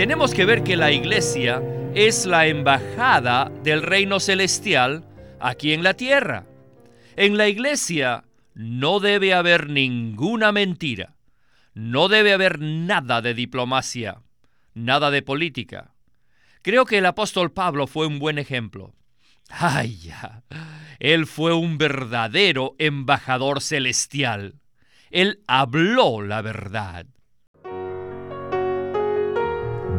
tenemos que ver que la iglesia es la embajada del reino celestial aquí en la tierra. En la iglesia no debe haber ninguna mentira, no debe haber nada de diplomacia, nada de política. Creo que el apóstol Pablo fue un buen ejemplo. Ay, ya. Él fue un verdadero embajador celestial. Él habló la verdad.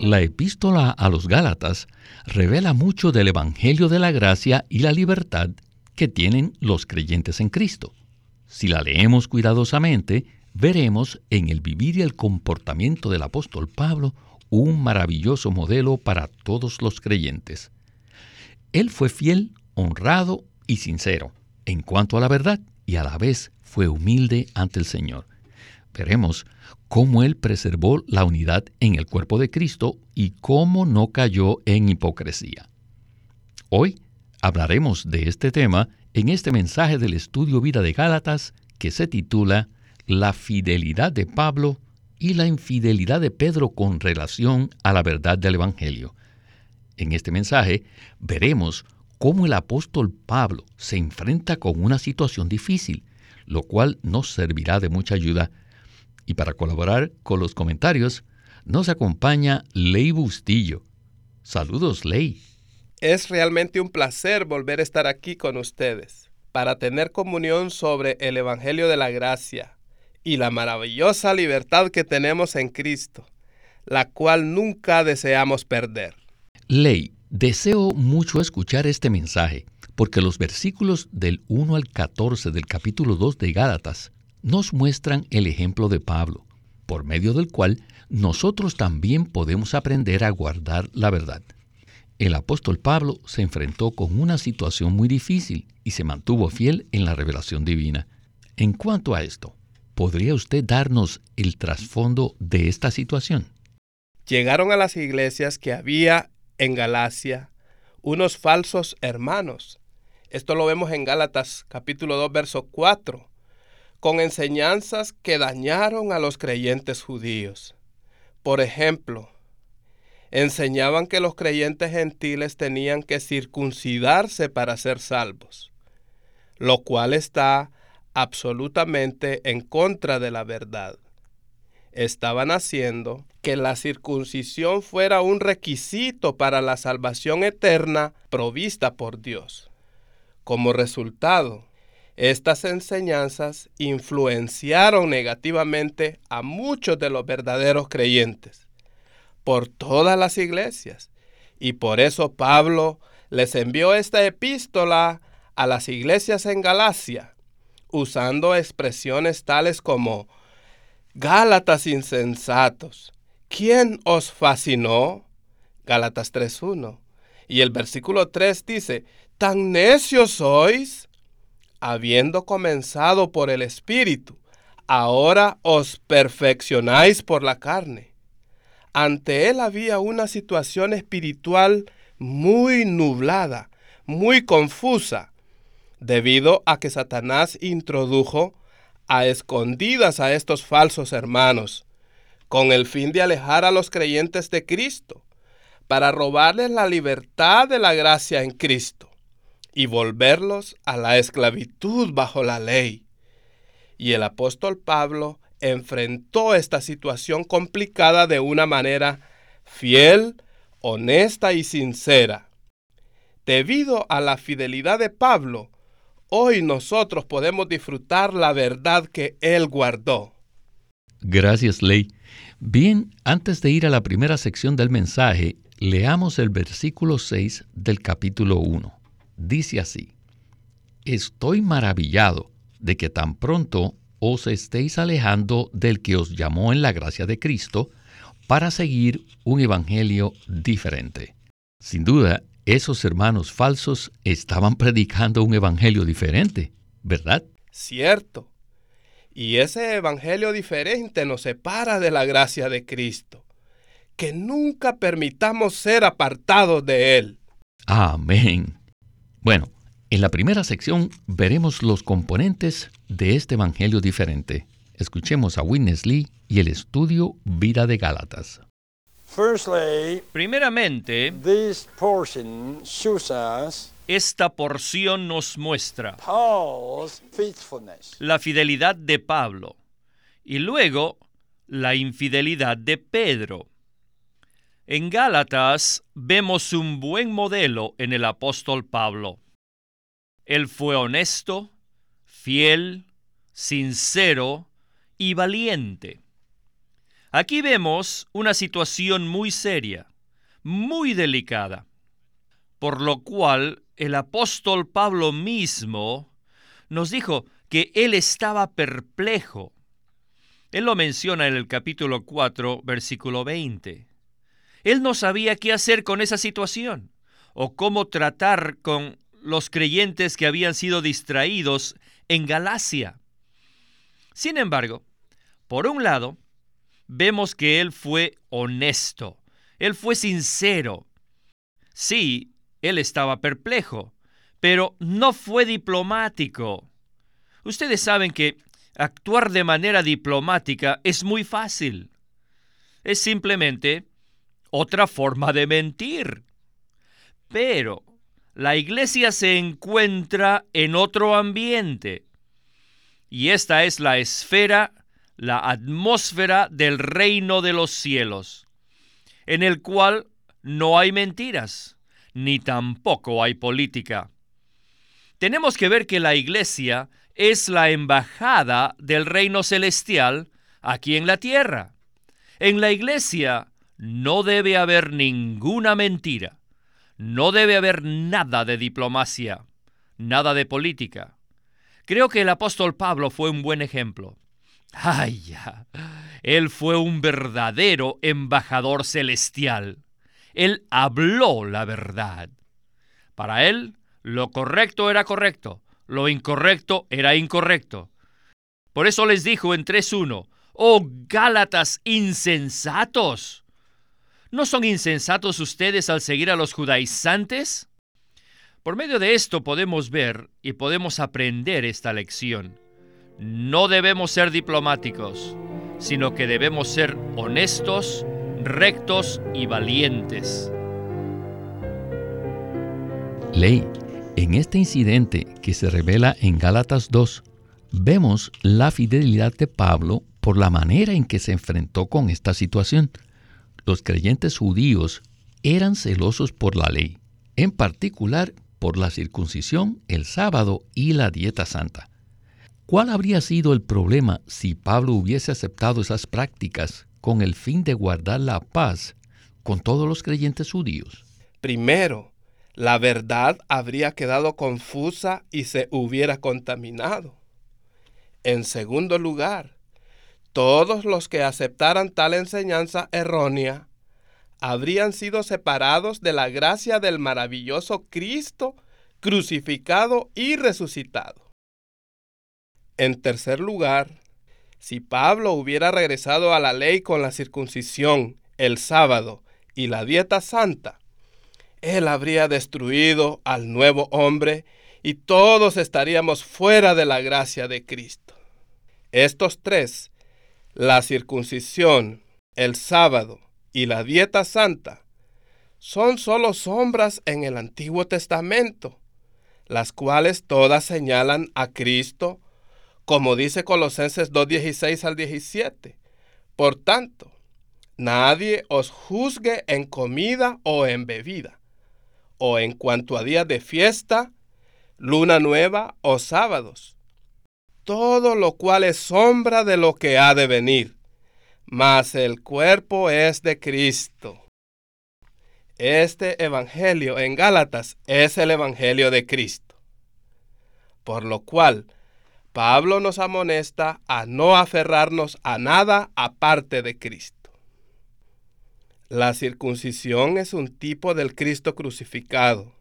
La epístola a los Gálatas revela mucho del Evangelio de la gracia y la libertad que tienen los creyentes en Cristo. Si la leemos cuidadosamente, veremos en el vivir y el comportamiento del apóstol Pablo un maravilloso modelo para todos los creyentes. Él fue fiel, honrado y sincero en cuanto a la verdad y a la vez fue humilde ante el Señor. Veremos cómo Él preservó la unidad en el cuerpo de Cristo y cómo no cayó en hipocresía. Hoy hablaremos de este tema en este mensaje del estudio Vida de Gálatas que se titula La fidelidad de Pablo y la infidelidad de Pedro con relación a la verdad del Evangelio. En este mensaje veremos cómo el apóstol Pablo se enfrenta con una situación difícil, lo cual nos servirá de mucha ayuda y para colaborar con los comentarios, nos acompaña Ley Bustillo. Saludos, Ley. Es realmente un placer volver a estar aquí con ustedes para tener comunión sobre el Evangelio de la Gracia y la maravillosa libertad que tenemos en Cristo, la cual nunca deseamos perder. Ley, deseo mucho escuchar este mensaje, porque los versículos del 1 al 14 del capítulo 2 de Gálatas nos muestran el ejemplo de Pablo, por medio del cual nosotros también podemos aprender a guardar la verdad. El apóstol Pablo se enfrentó con una situación muy difícil y se mantuvo fiel en la revelación divina. En cuanto a esto, ¿podría usted darnos el trasfondo de esta situación? Llegaron a las iglesias que había en Galacia unos falsos hermanos. Esto lo vemos en Gálatas capítulo 2, verso 4 con enseñanzas que dañaron a los creyentes judíos. Por ejemplo, enseñaban que los creyentes gentiles tenían que circuncidarse para ser salvos, lo cual está absolutamente en contra de la verdad. Estaban haciendo que la circuncisión fuera un requisito para la salvación eterna provista por Dios. Como resultado, estas enseñanzas influenciaron negativamente a muchos de los verdaderos creyentes por todas las iglesias. Y por eso Pablo les envió esta epístola a las iglesias en Galacia, usando expresiones tales como Gálatas insensatos, ¿quién os fascinó? Gálatas 3.1. Y el versículo 3 dice, ¿tan necios sois? Habiendo comenzado por el Espíritu, ahora os perfeccionáis por la carne. Ante él había una situación espiritual muy nublada, muy confusa, debido a que Satanás introdujo a escondidas a estos falsos hermanos, con el fin de alejar a los creyentes de Cristo, para robarles la libertad de la gracia en Cristo y volverlos a la esclavitud bajo la ley. Y el apóstol Pablo enfrentó esta situación complicada de una manera fiel, honesta y sincera. Debido a la fidelidad de Pablo, hoy nosotros podemos disfrutar la verdad que él guardó. Gracias, Ley. Bien, antes de ir a la primera sección del mensaje, leamos el versículo 6 del capítulo 1 dice así, Estoy maravillado de que tan pronto os estéis alejando del que os llamó en la gracia de Cristo para seguir un evangelio diferente. Sin duda, esos hermanos falsos estaban predicando un evangelio diferente, ¿verdad? Cierto. Y ese evangelio diferente nos separa de la gracia de Cristo. Que nunca permitamos ser apartados de Él. Amén. Bueno, en la primera sección veremos los componentes de este evangelio diferente. Escuchemos a Witness Lee y el estudio Vida de Gálatas. Primeramente, esta porción nos muestra la fidelidad de Pablo y luego la infidelidad de Pedro. En Gálatas vemos un buen modelo en el apóstol Pablo. Él fue honesto, fiel, sincero y valiente. Aquí vemos una situación muy seria, muy delicada, por lo cual el apóstol Pablo mismo nos dijo que él estaba perplejo. Él lo menciona en el capítulo 4, versículo 20. Él no sabía qué hacer con esa situación o cómo tratar con los creyentes que habían sido distraídos en Galacia. Sin embargo, por un lado, vemos que él fue honesto, él fue sincero. Sí, él estaba perplejo, pero no fue diplomático. Ustedes saben que actuar de manera diplomática es muy fácil. Es simplemente otra forma de mentir. Pero la iglesia se encuentra en otro ambiente. Y esta es la esfera la atmósfera del reino de los cielos, en el cual no hay mentiras, ni tampoco hay política. Tenemos que ver que la iglesia es la embajada del reino celestial aquí en la tierra. En la iglesia no debe haber ninguna mentira, no debe haber nada de diplomacia, nada de política. Creo que el apóstol Pablo fue un buen ejemplo. Ay, ya. Él fue un verdadero embajador celestial. Él habló la verdad. Para él, lo correcto era correcto, lo incorrecto era incorrecto. Por eso les dijo en 3.1, oh Gálatas insensatos. ¿No son insensatos ustedes al seguir a los judaizantes? Por medio de esto podemos ver y podemos aprender esta lección no debemos ser diplomáticos, sino que debemos ser honestos, rectos y valientes. Ley, en este incidente que se revela en Gálatas 2, vemos la fidelidad de Pablo por la manera en que se enfrentó con esta situación. Los creyentes judíos eran celosos por la ley, en particular por la circuncisión, el sábado y la dieta santa. ¿Cuál habría sido el problema si Pablo hubiese aceptado esas prácticas con el fin de guardar la paz con todos los creyentes judíos? Primero, la verdad habría quedado confusa y se hubiera contaminado. En segundo lugar, todos los que aceptaran tal enseñanza errónea habrían sido separados de la gracia del maravilloso Cristo crucificado y resucitado. En tercer lugar, si Pablo hubiera regresado a la ley con la circuncisión, el sábado y la dieta santa, él habría destruido al nuevo hombre y todos estaríamos fuera de la gracia de Cristo. Estos tres, la circuncisión, el sábado y la dieta santa, son solo sombras en el Antiguo Testamento, las cuales todas señalan a Cristo como dice Colosenses 2.16 al 17. Por tanto, nadie os juzgue en comida o en bebida, o en cuanto a días de fiesta, luna nueva o sábados. Todo lo cual es sombra de lo que ha de venir, mas el cuerpo es de Cristo. Este Evangelio en Gálatas es el Evangelio de Cristo. Por lo cual, Pablo nos amonesta a no aferrarnos a nada aparte de Cristo. La circuncisión es un tipo del Cristo crucificado.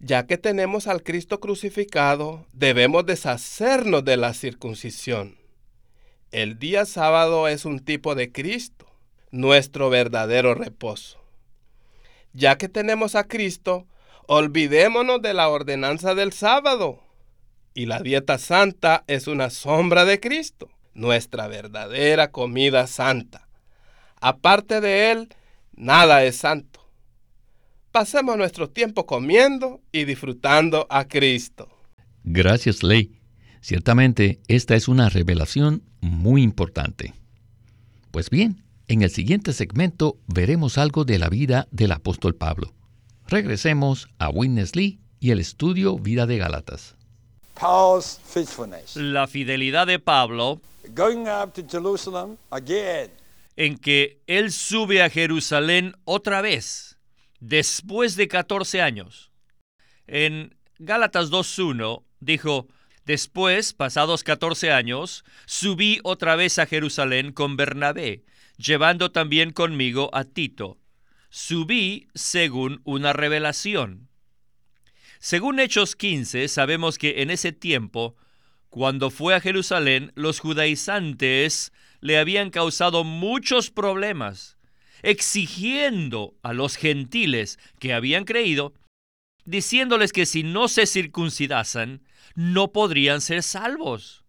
Ya que tenemos al Cristo crucificado, debemos deshacernos de la circuncisión. El día sábado es un tipo de Cristo, nuestro verdadero reposo. Ya que tenemos a Cristo, olvidémonos de la ordenanza del sábado. Y la dieta santa es una sombra de Cristo, nuestra verdadera comida santa. Aparte de Él, nada es santo. Pasemos nuestro tiempo comiendo y disfrutando a Cristo. Gracias, Ley. Ciertamente, esta es una revelación muy importante. Pues bien, en el siguiente segmento veremos algo de la vida del apóstol Pablo. Regresemos a Witness Lee y el estudio Vida de Gálatas. La fidelidad de Pablo en que él sube a Jerusalén otra vez, después de 14 años. En Gálatas 2.1 dijo, Después, pasados 14 años, subí otra vez a Jerusalén con Bernabé, llevando también conmigo a Tito. Subí según una revelación. Según Hechos 15, sabemos que en ese tiempo, cuando fue a Jerusalén, los judaizantes le habían causado muchos problemas, exigiendo a los gentiles que habían creído, diciéndoles que si no se circuncidasen, no podrían ser salvos,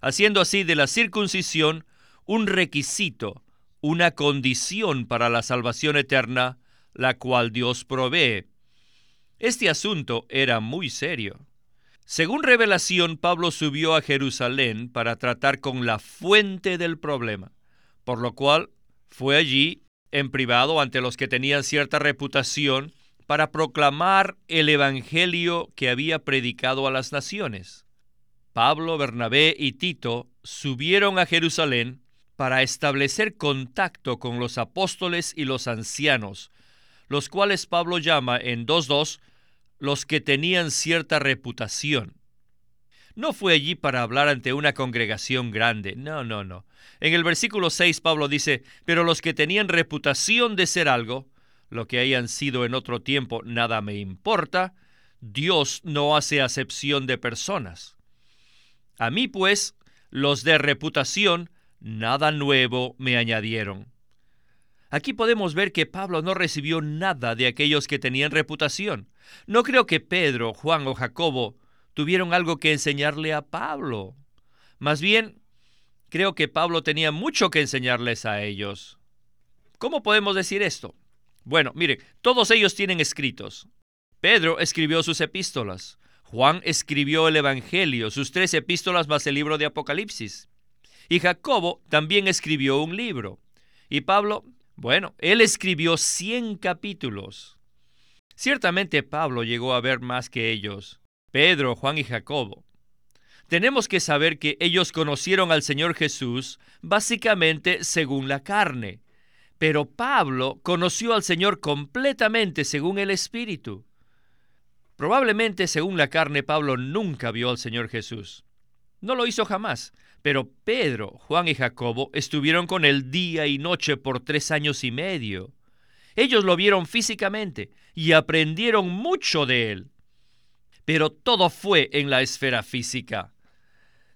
haciendo así de la circuncisión un requisito, una condición para la salvación eterna, la cual Dios provee. Este asunto era muy serio. Según revelación, Pablo subió a Jerusalén para tratar con la fuente del problema, por lo cual fue allí en privado ante los que tenían cierta reputación para proclamar el Evangelio que había predicado a las naciones. Pablo, Bernabé y Tito subieron a Jerusalén para establecer contacto con los apóstoles y los ancianos, los cuales Pablo llama en 2.2 los que tenían cierta reputación. No fue allí para hablar ante una congregación grande, no, no, no. En el versículo 6 Pablo dice, pero los que tenían reputación de ser algo, lo que hayan sido en otro tiempo, nada me importa, Dios no hace acepción de personas. A mí, pues, los de reputación, nada nuevo me añadieron. Aquí podemos ver que Pablo no recibió nada de aquellos que tenían reputación. No creo que Pedro, Juan o Jacobo tuvieron algo que enseñarle a Pablo. Más bien, creo que Pablo tenía mucho que enseñarles a ellos. ¿Cómo podemos decir esto? Bueno, mire, todos ellos tienen escritos. Pedro escribió sus epístolas. Juan escribió el Evangelio, sus tres epístolas más el libro de Apocalipsis. Y Jacobo también escribió un libro. Y Pablo bueno, él escribió 100 capítulos. Ciertamente Pablo llegó a ver más que ellos, Pedro, Juan y Jacobo. Tenemos que saber que ellos conocieron al Señor Jesús básicamente según la carne, pero Pablo conoció al Señor completamente según el Espíritu. Probablemente según la carne Pablo nunca vio al Señor Jesús. No lo hizo jamás, pero Pedro, Juan y Jacobo estuvieron con él día y noche por tres años y medio. Ellos lo vieron físicamente y aprendieron mucho de él. Pero todo fue en la esfera física.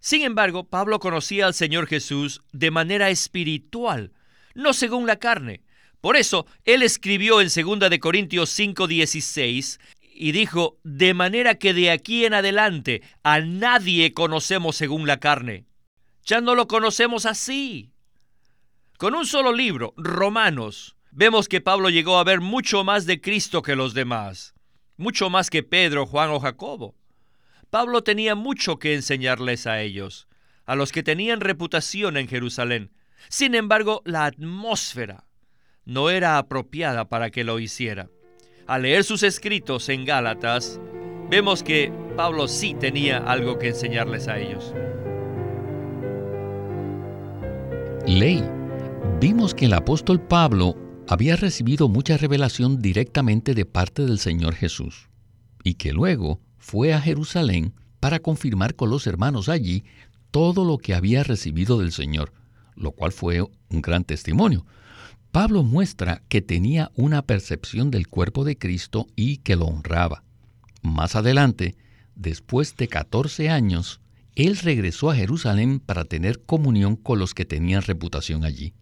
Sin embargo, Pablo conocía al Señor Jesús de manera espiritual, no según la carne. Por eso, él escribió en 2 de Corintios 5:16 y dijo, de manera que de aquí en adelante a nadie conocemos según la carne. Ya no lo conocemos así. Con un solo libro, Romanos, vemos que Pablo llegó a ver mucho más de Cristo que los demás, mucho más que Pedro, Juan o Jacobo. Pablo tenía mucho que enseñarles a ellos, a los que tenían reputación en Jerusalén. Sin embargo, la atmósfera no era apropiada para que lo hiciera. Al leer sus escritos en Gálatas, vemos que Pablo sí tenía algo que enseñarles a ellos. Ley. Vimos que el apóstol Pablo había recibido mucha revelación directamente de parte del Señor Jesús y que luego fue a Jerusalén para confirmar con los hermanos allí todo lo que había recibido del Señor, lo cual fue un gran testimonio. Pablo muestra que tenía una percepción del cuerpo de Cristo y que lo honraba. Más adelante, después de 14 años, él regresó a Jerusalén para tener comunión con los que tenían reputación allí.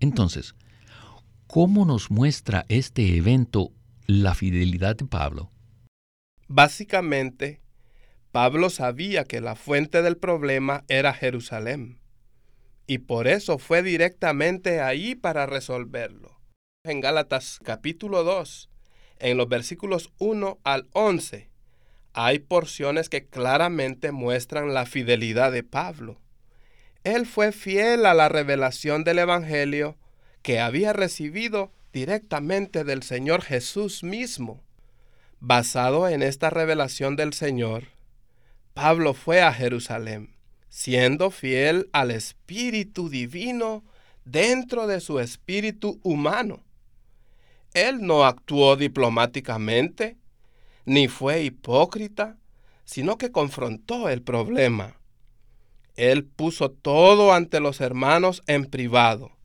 Entonces, ¿cómo nos muestra este evento la fidelidad de Pablo? Básicamente, Pablo sabía que la fuente del problema era Jerusalén, y por eso fue directamente ahí para resolverlo. En Gálatas capítulo 2, en los versículos 1 al 11, hay porciones que claramente muestran la fidelidad de Pablo. Él fue fiel a la revelación del Evangelio que había recibido directamente del Señor Jesús mismo. Basado en esta revelación del Señor, Pablo fue a Jerusalén, siendo fiel al Espíritu Divino dentro de su espíritu humano. Él no actuó diplomáticamente, ni fue hipócrita, sino que confrontó el problema. Él puso todo ante los hermanos en privado.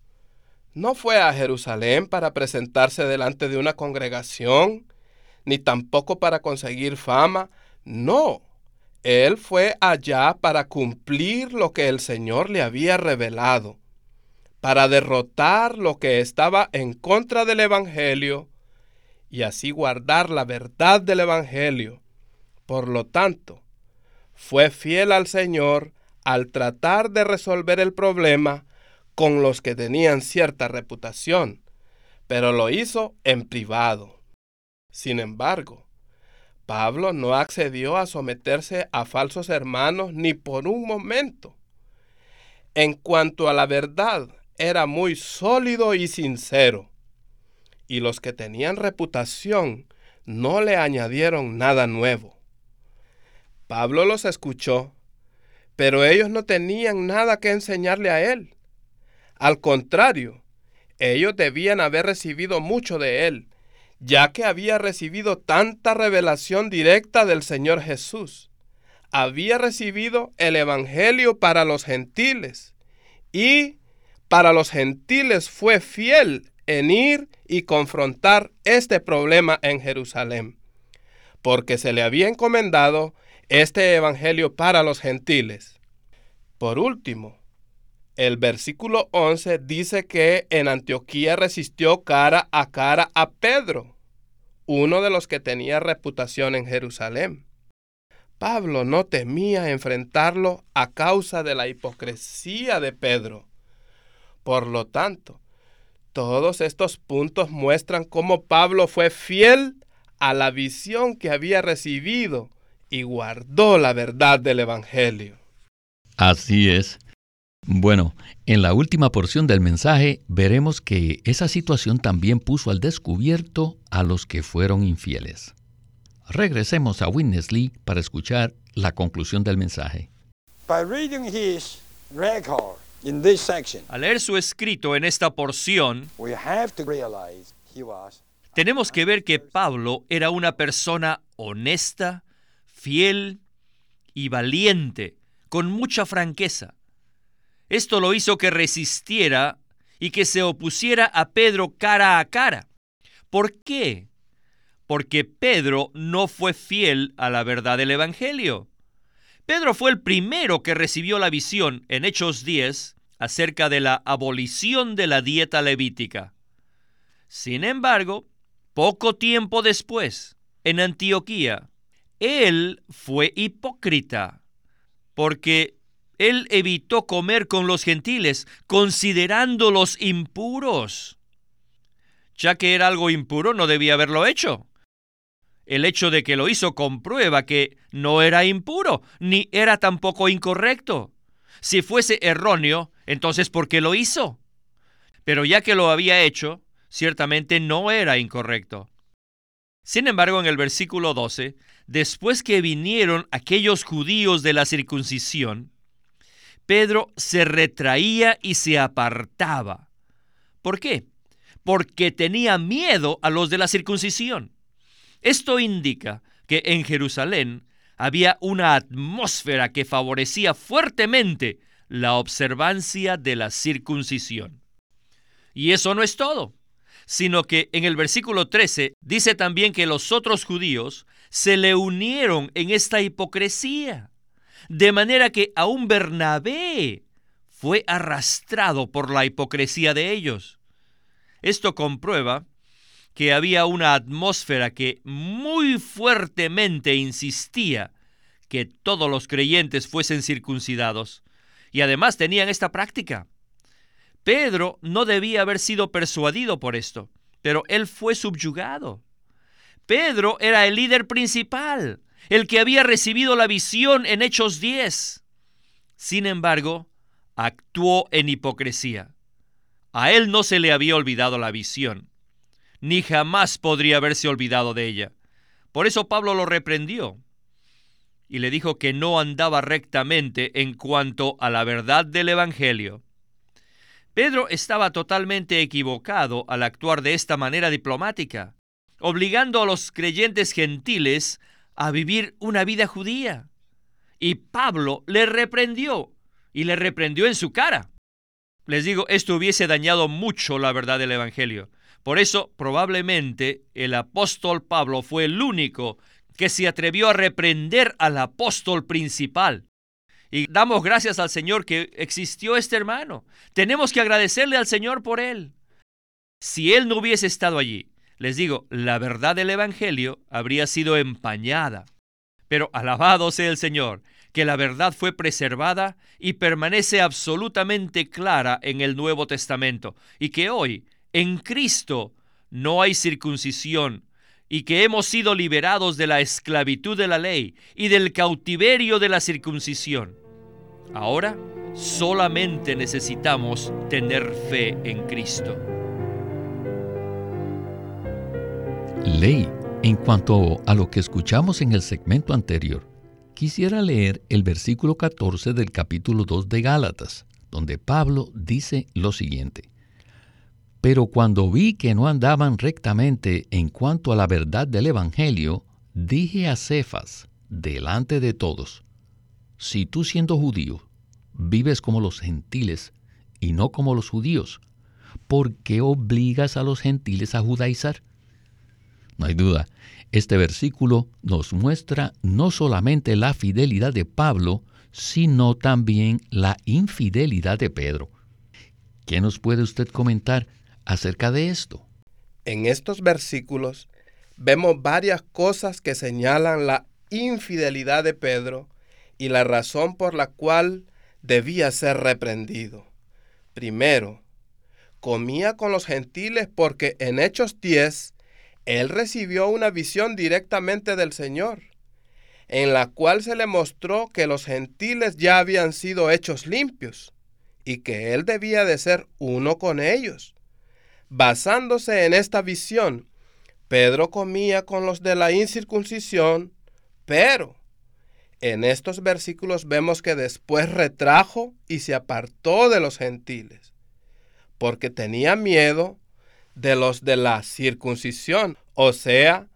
No fue a Jerusalén para presentarse delante de una congregación, ni tampoco para conseguir fama. No, él fue allá para cumplir lo que el Señor le había revelado, para derrotar lo que estaba en contra del Evangelio y así guardar la verdad del Evangelio. Por lo tanto, fue fiel al Señor al tratar de resolver el problema con los que tenían cierta reputación, pero lo hizo en privado. Sin embargo, Pablo no accedió a someterse a falsos hermanos ni por un momento. En cuanto a la verdad, era muy sólido y sincero y los que tenían reputación no le añadieron nada nuevo. Pablo los escuchó, pero ellos no tenían nada que enseñarle a él. Al contrario, ellos debían haber recibido mucho de él, ya que había recibido tanta revelación directa del Señor Jesús. Había recibido el Evangelio para los gentiles y para los gentiles fue fiel en ir y confrontar este problema en Jerusalén, porque se le había encomendado este evangelio para los gentiles. Por último, el versículo 11 dice que en Antioquía resistió cara a cara a Pedro, uno de los que tenía reputación en Jerusalén. Pablo no temía enfrentarlo a causa de la hipocresía de Pedro. Por lo tanto, todos estos puntos muestran cómo Pablo fue fiel a la visión que había recibido y guardó la verdad del Evangelio. Así es. Bueno, en la última porción del mensaje veremos que esa situación también puso al descubierto a los que fueron infieles. Regresemos a Witness Lee para escuchar la conclusión del mensaje. Al leer su escrito en esta porción, tenemos que ver que Pablo era una persona honesta, fiel y valiente, con mucha franqueza. Esto lo hizo que resistiera y que se opusiera a Pedro cara a cara. ¿Por qué? Porque Pedro no fue fiel a la verdad del Evangelio. Pedro fue el primero que recibió la visión en Hechos 10 acerca de la abolición de la dieta levítica. Sin embargo, poco tiempo después, en Antioquía, él fue hipócrita, porque él evitó comer con los gentiles, considerándolos impuros. Ya que era algo impuro, no debía haberlo hecho. El hecho de que lo hizo comprueba que no era impuro, ni era tampoco incorrecto. Si fuese erróneo, entonces ¿por qué lo hizo? Pero ya que lo había hecho, ciertamente no era incorrecto. Sin embargo, en el versículo 12, después que vinieron aquellos judíos de la circuncisión, Pedro se retraía y se apartaba. ¿Por qué? Porque tenía miedo a los de la circuncisión. Esto indica que en Jerusalén había una atmósfera que favorecía fuertemente la observancia de la circuncisión. Y eso no es todo, sino que en el versículo 13 dice también que los otros judíos se le unieron en esta hipocresía, de manera que aún Bernabé fue arrastrado por la hipocresía de ellos. Esto comprueba que había una atmósfera que muy fuertemente insistía que todos los creyentes fuesen circuncidados, y además tenían esta práctica. Pedro no debía haber sido persuadido por esto, pero él fue subyugado. Pedro era el líder principal, el que había recibido la visión en Hechos 10. Sin embargo, actuó en hipocresía. A él no se le había olvidado la visión, ni jamás podría haberse olvidado de ella. Por eso Pablo lo reprendió y le dijo que no andaba rectamente en cuanto a la verdad del Evangelio. Pedro estaba totalmente equivocado al actuar de esta manera diplomática, obligando a los creyentes gentiles a vivir una vida judía. Y Pablo le reprendió, y le reprendió en su cara. Les digo, esto hubiese dañado mucho la verdad del Evangelio. Por eso, probablemente, el apóstol Pablo fue el único que se atrevió a reprender al apóstol principal. Y damos gracias al Señor que existió este hermano. Tenemos que agradecerle al Señor por él. Si él no hubiese estado allí, les digo, la verdad del Evangelio habría sido empañada. Pero alabado sea el Señor, que la verdad fue preservada y permanece absolutamente clara en el Nuevo Testamento, y que hoy, en Cristo, no hay circuncisión, y que hemos sido liberados de la esclavitud de la ley y del cautiverio de la circuncisión. Ahora solamente necesitamos tener fe en Cristo. Ley, en cuanto a lo que escuchamos en el segmento anterior, quisiera leer el versículo 14 del capítulo 2 de Gálatas, donde Pablo dice lo siguiente. Pero cuando vi que no andaban rectamente en cuanto a la verdad del Evangelio, dije a Cefas, delante de todos, si tú siendo judío vives como los gentiles y no como los judíos, ¿por qué obligas a los gentiles a judaizar? No hay duda, este versículo nos muestra no solamente la fidelidad de Pablo, sino también la infidelidad de Pedro. ¿Qué nos puede usted comentar acerca de esto? En estos versículos vemos varias cosas que señalan la infidelidad de Pedro y la razón por la cual debía ser reprendido. Primero, comía con los gentiles porque en Hechos 10 él recibió una visión directamente del Señor, en la cual se le mostró que los gentiles ya habían sido hechos limpios y que él debía de ser uno con ellos. Basándose en esta visión, Pedro comía con los de la incircuncisión, pero en estos versículos vemos que después retrajo y se apartó de los gentiles, porque tenía miedo de los de la circuncisión, o sea,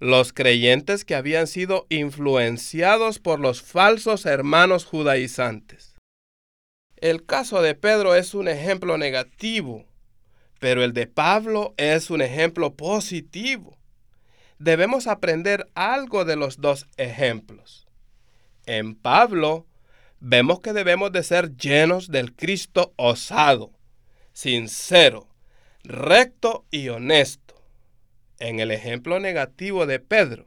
los creyentes que habían sido influenciados por los falsos hermanos judaizantes. El caso de Pedro es un ejemplo negativo, pero el de Pablo es un ejemplo positivo. Debemos aprender algo de los dos ejemplos. En Pablo vemos que debemos de ser llenos del Cristo osado, sincero, recto y honesto. En el ejemplo negativo de Pedro,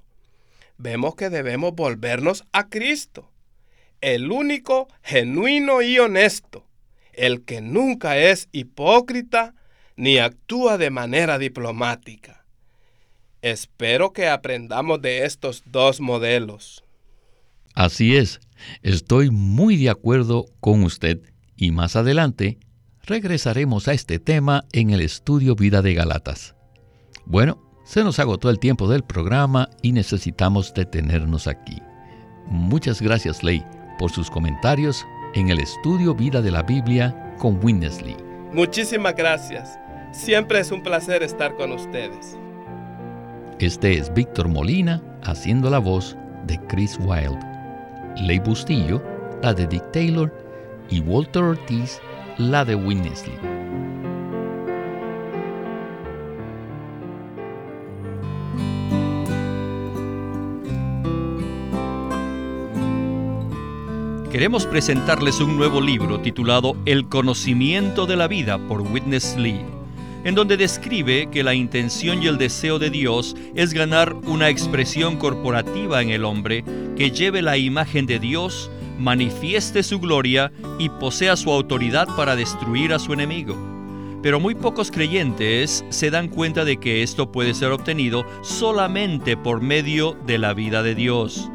vemos que debemos volvernos a Cristo, el único, genuino y honesto, el que nunca es hipócrita ni actúa de manera diplomática. Espero que aprendamos de estos dos modelos. Así es, estoy muy de acuerdo con usted y más adelante regresaremos a este tema en el estudio Vida de Galatas. Bueno, se nos agotó el tiempo del programa y necesitamos detenernos aquí. Muchas gracias, Ley, por sus comentarios en el estudio Vida de la Biblia con Winnesley. Muchísimas gracias. Siempre es un placer estar con ustedes. Este es Víctor Molina haciendo la voz de Chris Wilde. Ley Bustillo, la de Dick Taylor, y Walter Ortiz, la de Winnesley. Queremos presentarles un nuevo libro titulado El conocimiento de la vida por Witness Lee, en donde describe que la intención y el deseo de Dios es ganar una expresión corporativa en el hombre que lleve la imagen de Dios manifieste su gloria y posea su autoridad para destruir a su enemigo. Pero muy pocos creyentes se dan cuenta de que esto puede ser obtenido solamente por medio de la vida de Dios.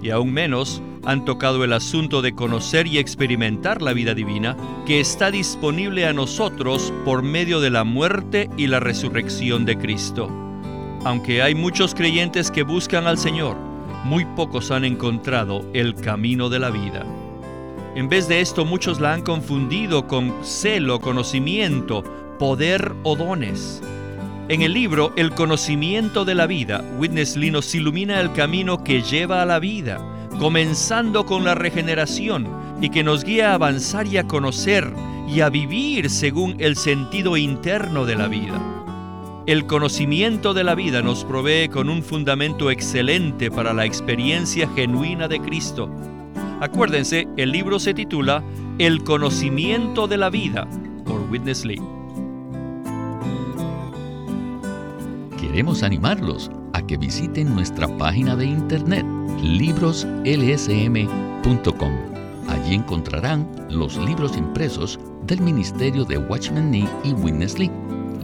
Y aún menos han tocado el asunto de conocer y experimentar la vida divina que está disponible a nosotros por medio de la muerte y la resurrección de Cristo. Aunque hay muchos creyentes que buscan al Señor, muy pocos han encontrado el camino de la vida. En vez de esto, muchos la han confundido con celo, conocimiento, poder o dones. En el libro El conocimiento de la vida, Witness Lee nos ilumina el camino que lleva a la vida comenzando con la regeneración y que nos guía a avanzar y a conocer y a vivir según el sentido interno de la vida. El conocimiento de la vida nos provee con un fundamento excelente para la experiencia genuina de Cristo. Acuérdense, el libro se titula El conocimiento de la vida por Witness Lee. Queremos animarlos a que visiten nuestra página de internet libroslsm.com. Allí encontrarán los libros impresos del Ministerio de Watchman Nee y Witness Lee,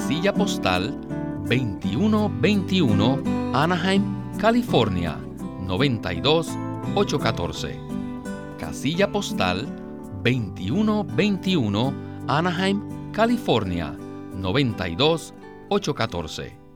casilla postal 2121 Anaheim, California 92814. Casilla postal 2121 Anaheim, California 92814